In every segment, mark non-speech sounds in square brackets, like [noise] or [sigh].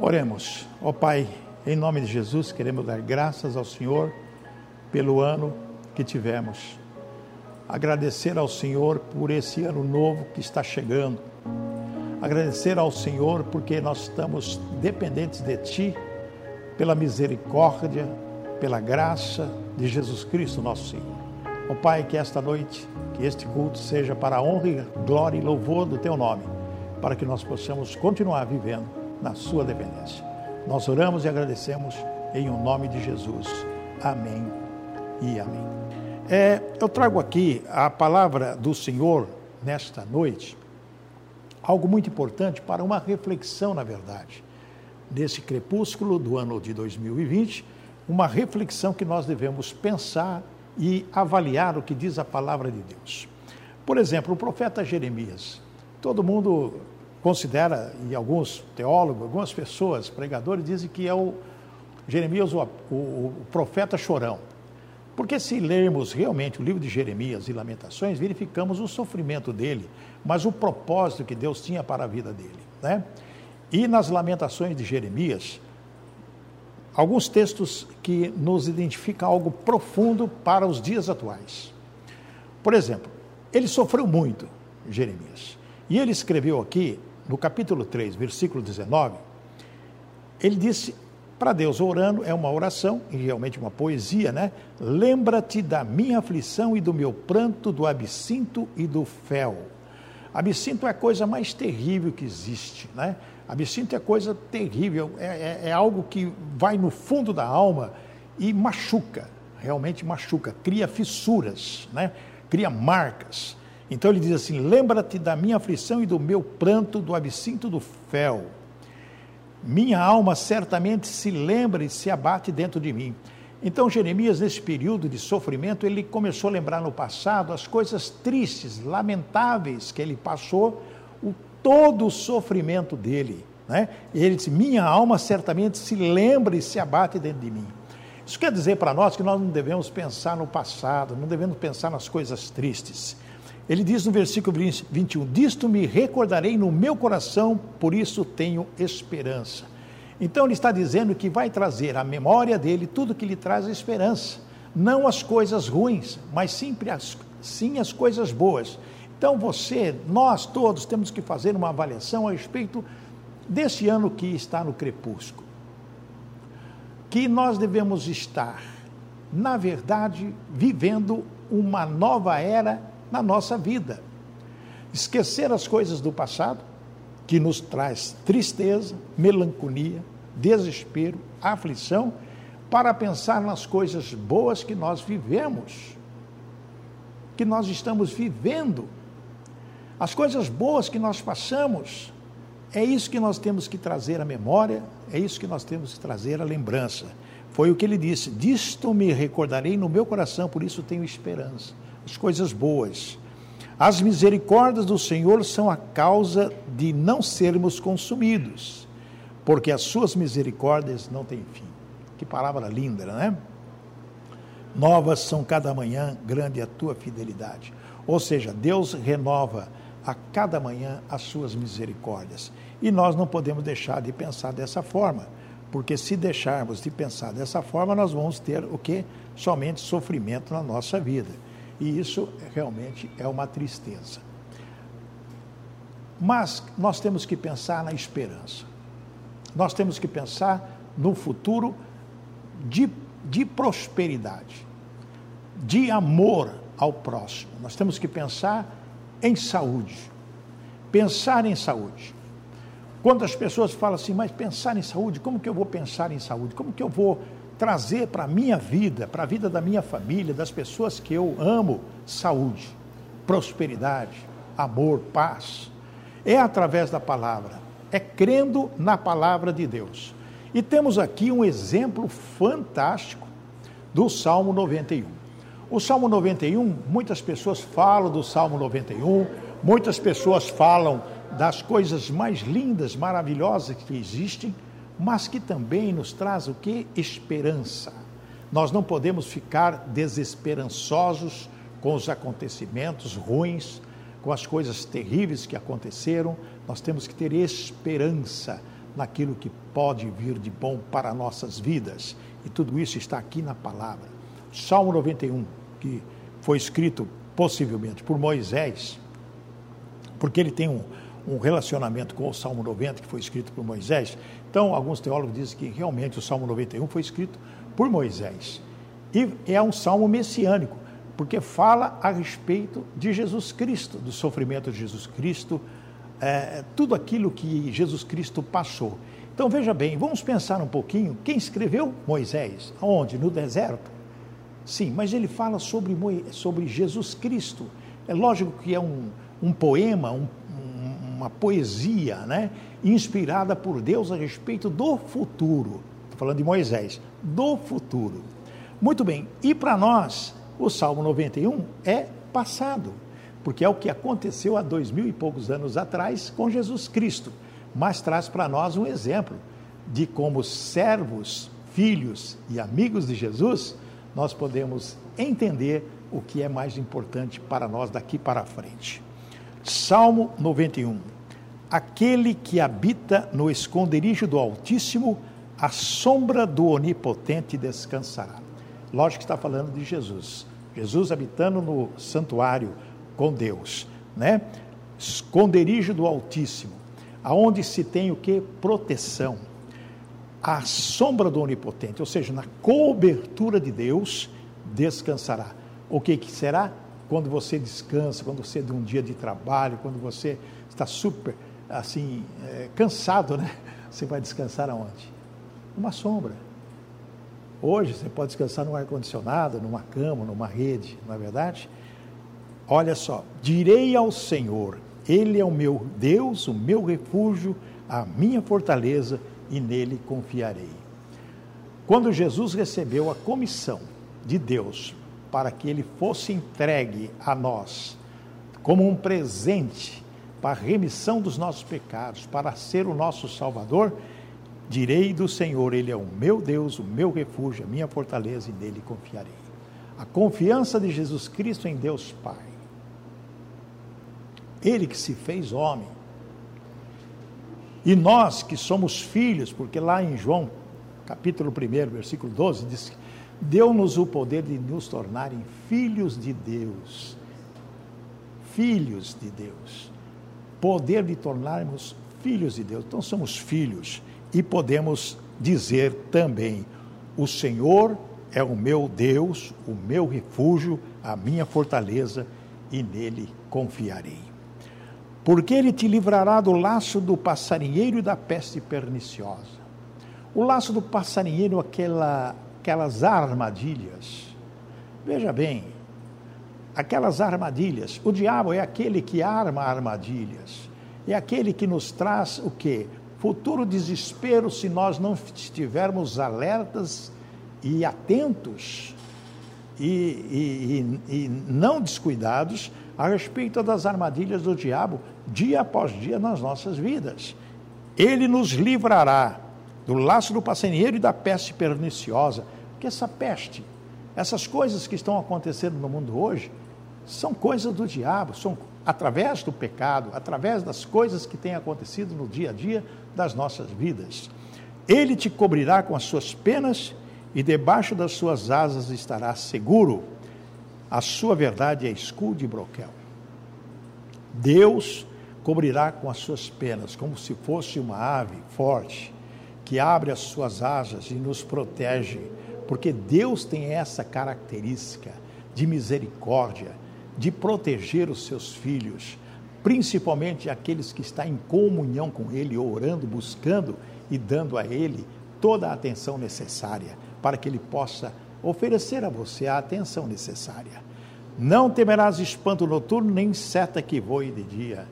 Oremos. Ó Pai, em nome de Jesus, queremos dar graças ao Senhor pelo ano que tivemos. Agradecer ao Senhor por esse ano novo que está chegando. Agradecer ao Senhor porque nós estamos dependentes de Ti, pela misericórdia, pela graça de Jesus Cristo, nosso Senhor. Ó Pai, que esta noite, que este culto seja para a honra, glória e louvor do Teu nome, para que nós possamos continuar vivendo na sua dependência. Nós oramos e agradecemos em o nome de Jesus. Amém e amém. É, eu trago aqui a palavra do Senhor nesta noite, algo muito importante para uma reflexão, na verdade, nesse crepúsculo do ano de 2020, uma reflexão que nós devemos pensar e avaliar o que diz a palavra de Deus. Por exemplo, o profeta Jeremias. Todo mundo considera, e alguns teólogos, algumas pessoas, pregadores, dizem que é o Jeremias o, o, profeta chorão. Porque se lermos realmente o livro de Jeremias e Lamentações, verificamos o sofrimento dele, mas o propósito que Deus tinha para a vida dele. Né? E nas Lamentações de Jeremias, alguns textos que nos identificam algo profundo para os dias atuais. Por exemplo, ele sofreu muito, Jeremias. E ele escreveu aqui no capítulo 3, versículo 19, ele disse para Deus, orando, é uma oração, e realmente uma poesia, né? Lembra-te da minha aflição e do meu pranto, do absinto e do fel. Absinto é a coisa mais terrível que existe, né? Absinto é coisa terrível, é, é, é algo que vai no fundo da alma e machuca, realmente machuca, cria fissuras, né? Cria marcas. Então ele diz assim: Lembra-te da minha aflição e do meu pranto, do absinto do fel. Minha alma certamente se lembra e se abate dentro de mim. Então, Jeremias, nesse período de sofrimento, ele começou a lembrar no passado as coisas tristes, lamentáveis que ele passou, o, todo o sofrimento dele. Né? Ele disse: Minha alma certamente se lembra e se abate dentro de mim. Isso quer dizer para nós que nós não devemos pensar no passado, não devemos pensar nas coisas tristes. Ele diz no versículo 21: Disto me recordarei no meu coração, por isso tenho esperança. Então ele está dizendo que vai trazer à memória dele tudo que lhe traz esperança, não as coisas ruins, mas sempre as, sim as coisas boas. Então você, nós todos temos que fazer uma avaliação a respeito desse ano que está no crepúsculo. Que nós devemos estar, na verdade, vivendo uma nova era na nossa vida. Esquecer as coisas do passado, que nos traz tristeza, melancolia, desespero, aflição, para pensar nas coisas boas que nós vivemos, que nós estamos vivendo. As coisas boas que nós passamos, é isso que nós temos que trazer à memória, é isso que nós temos que trazer à lembrança. Foi o que ele disse: Disto me recordarei no meu coração, por isso tenho esperança as coisas boas. As misericórdias do Senhor são a causa de não sermos consumidos, porque as suas misericórdias não têm fim. Que palavra linda, não é? Novas são cada manhã, grande é a tua fidelidade. Ou seja, Deus renova a cada manhã as suas misericórdias. E nós não podemos deixar de pensar dessa forma, porque se deixarmos de pensar dessa forma, nós vamos ter o que? Somente sofrimento na nossa vida. E isso realmente é uma tristeza. Mas nós temos que pensar na esperança. Nós temos que pensar no futuro de, de prosperidade, de amor ao próximo. Nós temos que pensar em saúde. Pensar em saúde. Quando as pessoas falam assim, mas pensar em saúde, como que eu vou pensar em saúde? Como que eu vou trazer para a minha vida, para a vida da minha família, das pessoas que eu amo, saúde, prosperidade, amor, paz. É através da palavra, é crendo na palavra de Deus. E temos aqui um exemplo fantástico do Salmo 91. O Salmo 91, muitas pessoas falam do Salmo 91, muitas pessoas falam das coisas mais lindas, maravilhosas que existem, mas que também nos traz o que? Esperança. Nós não podemos ficar desesperançosos com os acontecimentos ruins, com as coisas terríveis que aconteceram. Nós temos que ter esperança. naquilo que pode vir de bom para nossas vidas. E tudo isso está aqui na palavra. Salmo 91, que foi escrito possivelmente por Moisés, porque ele tem um, um relacionamento com o Salmo 90, que foi escrito por Moisés. Então, alguns teólogos dizem que realmente o Salmo 91 foi escrito por Moisés. E é um salmo messiânico, porque fala a respeito de Jesus Cristo, do sofrimento de Jesus Cristo, é, tudo aquilo que Jesus Cristo passou. Então veja bem, vamos pensar um pouquinho. Quem escreveu Moisés? Aonde? No deserto? Sim, mas ele fala sobre, sobre Jesus Cristo. É lógico que é um, um poema, um, uma poesia, né? Inspirada por Deus a respeito do futuro. Estou falando de Moisés, do futuro. Muito bem, e para nós, o Salmo 91 é passado porque é o que aconteceu há dois mil e poucos anos atrás com Jesus Cristo, mas traz para nós um exemplo de como servos, filhos e amigos de Jesus, nós podemos entender o que é mais importante para nós daqui para frente. Salmo 91. Aquele que habita no esconderijo do Altíssimo, a sombra do Onipotente descansará. Lógico que está falando de Jesus. Jesus habitando no santuário, com Deus, né? Esconderijo do Altíssimo, aonde se tem o que? Proteção. A sombra do Onipotente, ou seja, na cobertura de Deus, descansará. O que, que será? Quando você descansa, quando você de um dia de trabalho, quando você está super assim, é, cansado, né? [laughs] Você vai descansar aonde? Uma sombra. Hoje você pode descansar no ar-condicionado, numa cama, numa rede, não é verdade? Olha só, direi ao Senhor, Ele é o meu Deus, o meu refúgio, a minha fortaleza, e nele confiarei. Quando Jesus recebeu a comissão de Deus para que ele fosse entregue a nós como um presente para a remissão dos nossos pecados, para ser o nosso Salvador, direi do Senhor, Ele é o meu Deus, o meu refúgio, a minha fortaleza, e nele confiarei. A confiança de Jesus Cristo em Deus Pai ele que se fez homem. E nós que somos filhos, porque lá em João, capítulo 1, versículo 12, diz: Deu-nos o poder de nos tornarem filhos de Deus. Filhos de Deus. Poder de tornarmos filhos de Deus. Então somos filhos e podemos dizer também: O Senhor é o meu Deus, o meu refúgio, a minha fortaleza, e nele confiarei porque ele te livrará do laço do passarinheiro e da peste perniciosa. O laço do passarinheiro, aquela, aquelas armadilhas. Veja bem, aquelas armadilhas. O diabo é aquele que arma armadilhas. É aquele que nos traz o quê? Futuro desespero se nós não estivermos alertas e atentos e, e, e, não descuidados a respeito das armadilhas do diabo dia após dia nas nossas vidas. Ele nos livrará do laço do passarinheiro e da peste perniciosa, porque essa peste, essas coisas que estão acontecendo no mundo hoje, são coisas do diabo, são através do pecado, através das coisas que têm acontecido no dia a dia das nossas vidas. Ele te cobrirá com as suas penas e debaixo das suas asas estará seguro. A sua verdade é escudo e broquel. Deus cobrirá com as suas penas, como se fosse uma ave forte, que abre as suas asas e nos protege, porque Deus tem essa característica de misericórdia, de proteger os seus filhos, principalmente aqueles que estão em comunhão com Ele, orando, buscando e dando a Ele toda a atenção necessária, para que Ele possa oferecer a você a atenção necessária. Não temerás espanto noturno, nem seta que voe de dia.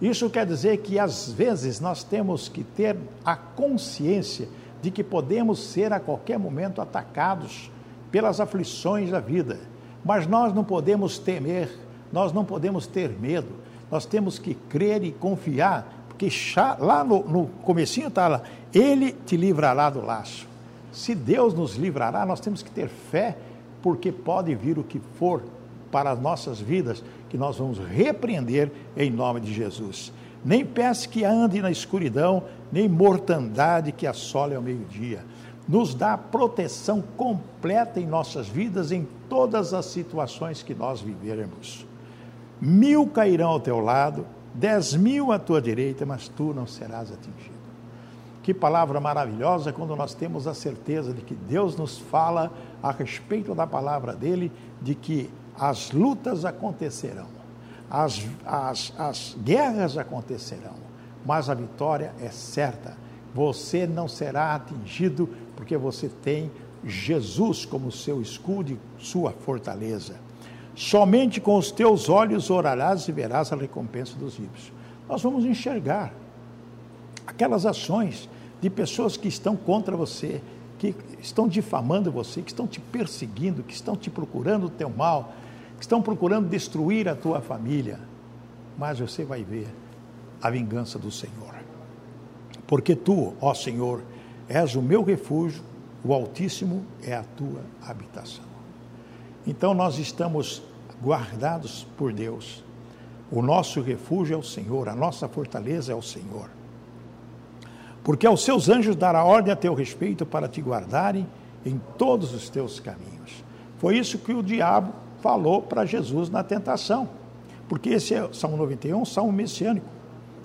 Isso quer dizer que às vezes nós temos que ter a consciência de que podemos ser a qualquer momento atacados pelas aflições da vida. Mas nós não podemos temer, nós não podemos ter medo. Nós temos que crer e confiar, porque lá no, no comecinho está lá, Ele te livrará do laço. Se Deus nos livrará, nós temos que ter fé, porque pode vir o que for para as nossas vidas, que nós vamos repreender em nome de Jesus. Nem peste que ande na escuridão, nem mortandade que assole ao meio-dia. Nos dá proteção completa em nossas vidas, em todas as situações que nós vivermos. Mil cairão ao teu lado, dez mil à tua direita, mas tu não serás atingido. Que palavra maravilhosa quando nós temos a certeza de que Deus nos fala a respeito da palavra dele, de que as lutas acontecerão, as, as, as guerras acontecerão, mas a vitória é certa. Você não será atingido porque você tem Jesus como seu escudo e sua fortaleza. Somente com os teus olhos orarás e verás a recompensa dos ímpios. Nós vamos enxergar aquelas ações de pessoas que estão contra você, que estão difamando você, que estão te perseguindo, que estão te procurando o teu mal, estão procurando destruir a tua família. Mas você vai ver a vingança do Senhor. Porque tu, ó Senhor, és o meu refúgio, o Altíssimo é a tua habitação. Então nós estamos guardados por Deus. O nosso refúgio é o Senhor, a nossa fortaleza é o Senhor. Porque aos seus anjos dará ordem a teu respeito para te guardarem em todos os teus caminhos. Foi isso que o diabo falou para Jesus na tentação. Porque esse é Salmo 91, Salmo messiânico.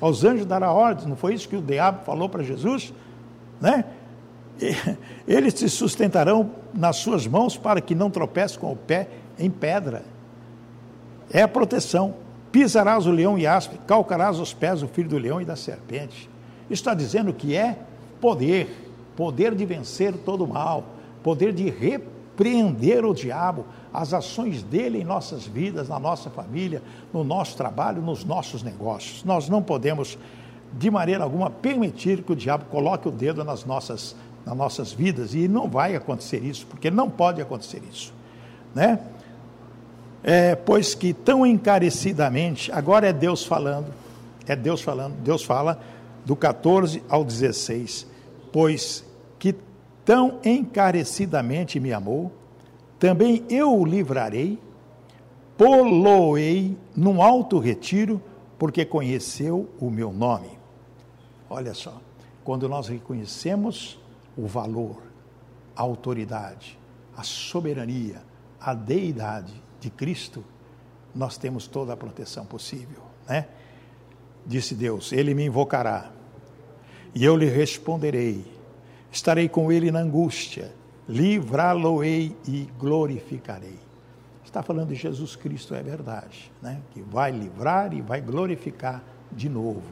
Aos anjos dará ordem, não foi isso que o diabo falou para Jesus? Né? [laughs] Eles te sustentarão nas suas mãos para que não tropece com o pé em pedra. É a proteção. Pisarás o leão e aspe, calcarás os pés o filho do leão e da serpente. Está dizendo que é poder, poder de vencer todo o mal, poder de repreender o diabo, as ações dele em nossas vidas, na nossa família, no nosso trabalho, nos nossos negócios. Nós não podemos, de maneira alguma, permitir que o diabo coloque o dedo nas nossas nas nossas vidas e não vai acontecer isso, porque não pode acontecer isso, né? É, pois que tão encarecidamente, agora é Deus falando, é Deus falando, Deus fala do 14 ao 16, pois que tão encarecidamente me amou, também eu o livrarei, poloei num alto retiro, porque conheceu o meu nome. Olha só, quando nós reconhecemos o valor, a autoridade, a soberania, a deidade de Cristo, nós temos toda a proteção possível, né? Disse Deus: Ele me invocará e eu lhe responderei. Estarei com ele na angústia, livrá-lo-ei e glorificarei. Está falando de Jesus Cristo, é verdade, né? Que vai livrar e vai glorificar de novo.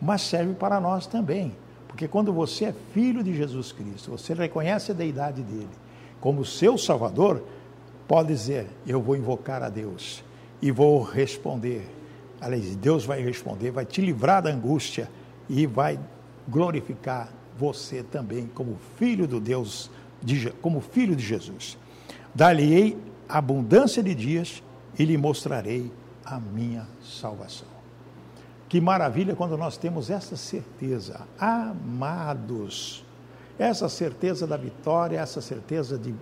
Mas serve para nós também porque quando você é filho de Jesus Cristo, você reconhece a deidade dele como seu Salvador, pode dizer: Eu vou invocar a Deus e vou responder. Aliás, Deus vai responder, vai te livrar da angústia e vai glorificar você também como filho do Deus, de, como filho de Jesus. Dar-lhe-ei abundância de dias e lhe mostrarei a minha salvação. Que maravilha quando nós temos essa certeza, amados, essa certeza da vitória, essa certeza de,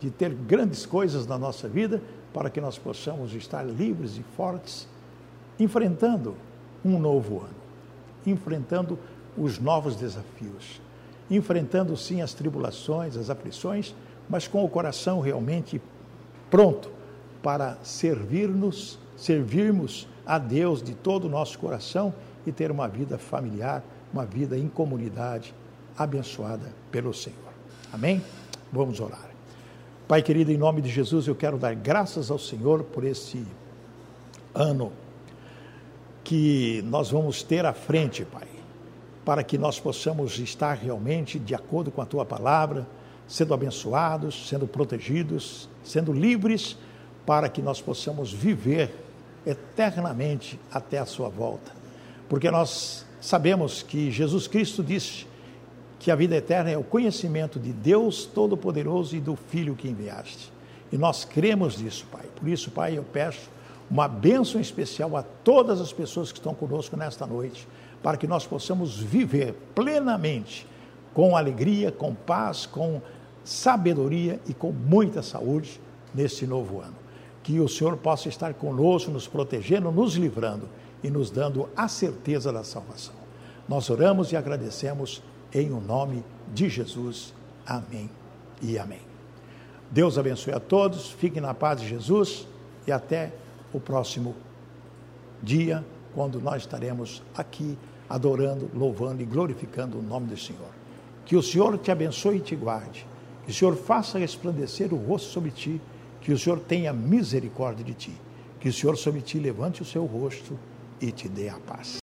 de ter grandes coisas na nossa vida, para que nós possamos estar livres e fortes, enfrentando um novo ano, enfrentando os novos desafios, enfrentando sim as tribulações, as aflições, mas com o coração realmente pronto para servir-nos, servirmos a Deus de todo o nosso coração e ter uma vida familiar, uma vida em comunidade abençoada pelo Senhor. Amém? Vamos orar. Pai querido, em nome de Jesus, eu quero dar graças ao Senhor por esse ano que nós vamos ter à frente, Pai, para que nós possamos estar realmente de acordo com a tua palavra, sendo abençoados, sendo protegidos, sendo livres, para que nós possamos viver eternamente até a sua volta. Porque nós sabemos que Jesus Cristo disse que a vida eterna é o conhecimento de Deus Todo-Poderoso e do Filho que enviaste. E nós cremos nisso, Pai. Por isso, Pai, eu peço uma bênção especial a todas as pessoas que estão conosco nesta noite, para que nós possamos viver plenamente, com alegria, com paz, com sabedoria e com muita saúde neste novo ano que o Senhor possa estar conosco, nos protegendo, nos livrando. e nos dando a certeza da salvação. Nós oramos e agradecemos em o nome de Jesus. Amém e amém. Deus abençoe a todos, fiquem na paz de Jesus e até o próximo dia, quando nós estaremos aqui adorando, louvando e glorificando o nome do Senhor. Que o Senhor te abençoe e te guarde. Que o Senhor faça resplandecer o rosto sobre ti. Que o Senhor tenha misericórdia de ti. Que o Senhor sobre ti levante o seu rosto e te dê a paz.